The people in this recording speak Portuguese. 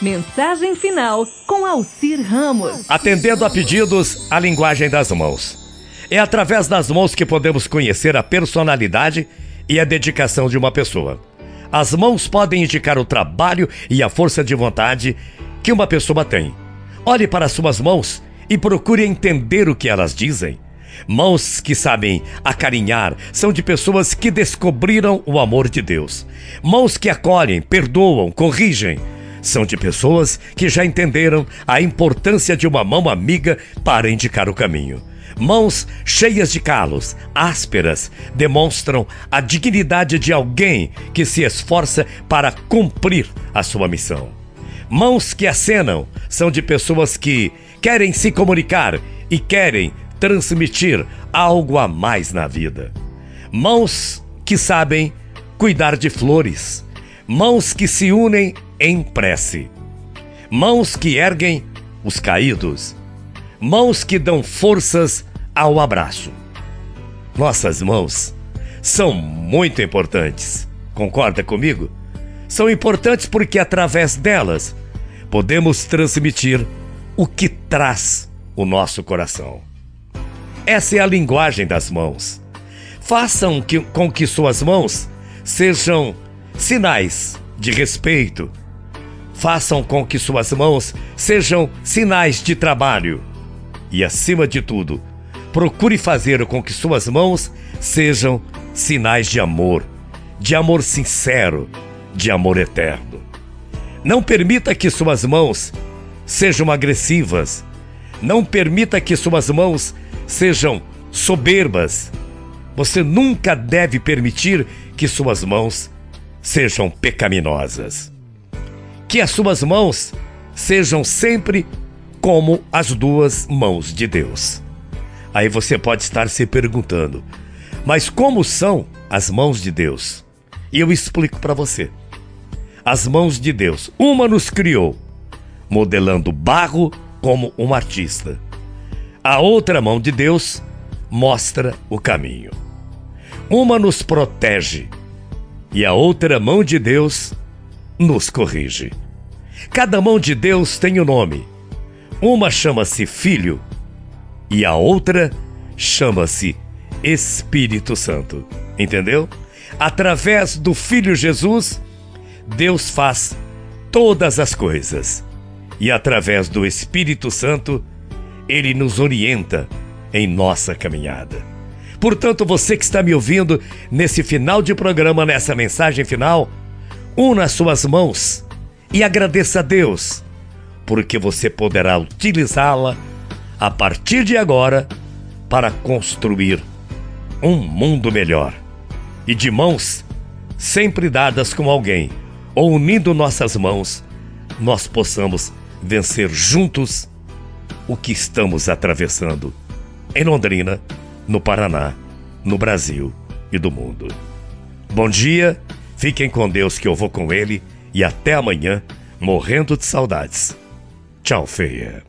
Mensagem final com Alcir Ramos. Atendendo a pedidos, a linguagem das mãos. É através das mãos que podemos conhecer a personalidade e a dedicação de uma pessoa. As mãos podem indicar o trabalho e a força de vontade que uma pessoa tem. Olhe para suas mãos e procure entender o que elas dizem. Mãos que sabem acarinhar são de pessoas que descobriram o amor de Deus. Mãos que acolhem, perdoam, corrigem são de pessoas que já entenderam a importância de uma mão amiga para indicar o caminho. Mãos cheias de calos, ásperas, demonstram a dignidade de alguém que se esforça para cumprir a sua missão. Mãos que acenam são de pessoas que querem se comunicar e querem transmitir algo a mais na vida. Mãos que sabem cuidar de flores. Mãos que se unem em prece. Mãos que erguem os caídos. Mãos que dão forças ao abraço. Nossas mãos são muito importantes. Concorda comigo? São importantes porque através delas podemos transmitir o que traz o nosso coração. Essa é a linguagem das mãos. Façam que, com que suas mãos sejam sinais de respeito, Façam com que suas mãos sejam sinais de trabalho. E, acima de tudo, procure fazer com que suas mãos sejam sinais de amor, de amor sincero, de amor eterno. Não permita que suas mãos sejam agressivas. Não permita que suas mãos sejam soberbas. Você nunca deve permitir que suas mãos sejam pecaminosas que as suas mãos sejam sempre como as duas mãos de Deus. Aí você pode estar se perguntando, mas como são as mãos de Deus? E eu explico para você. As mãos de Deus, uma nos criou, modelando barro como um artista. A outra mão de Deus mostra o caminho. Uma nos protege e a outra mão de Deus nos corrige. Cada mão de Deus tem um nome. Uma chama-se Filho e a outra chama-se Espírito Santo. Entendeu? Através do Filho Jesus, Deus faz todas as coisas. E através do Espírito Santo, ele nos orienta em nossa caminhada. Portanto, você que está me ouvindo nesse final de programa, nessa mensagem final, Una suas mãos e agradeça a Deus, porque você poderá utilizá-la a partir de agora para construir um mundo melhor. E de mãos sempre dadas com alguém, ou unindo nossas mãos, nós possamos vencer juntos o que estamos atravessando em Londrina, no Paraná, no Brasil e do mundo. Bom dia Fiquem com Deus que eu vou com ele e até amanhã, morrendo de saudades. Tchau, feia.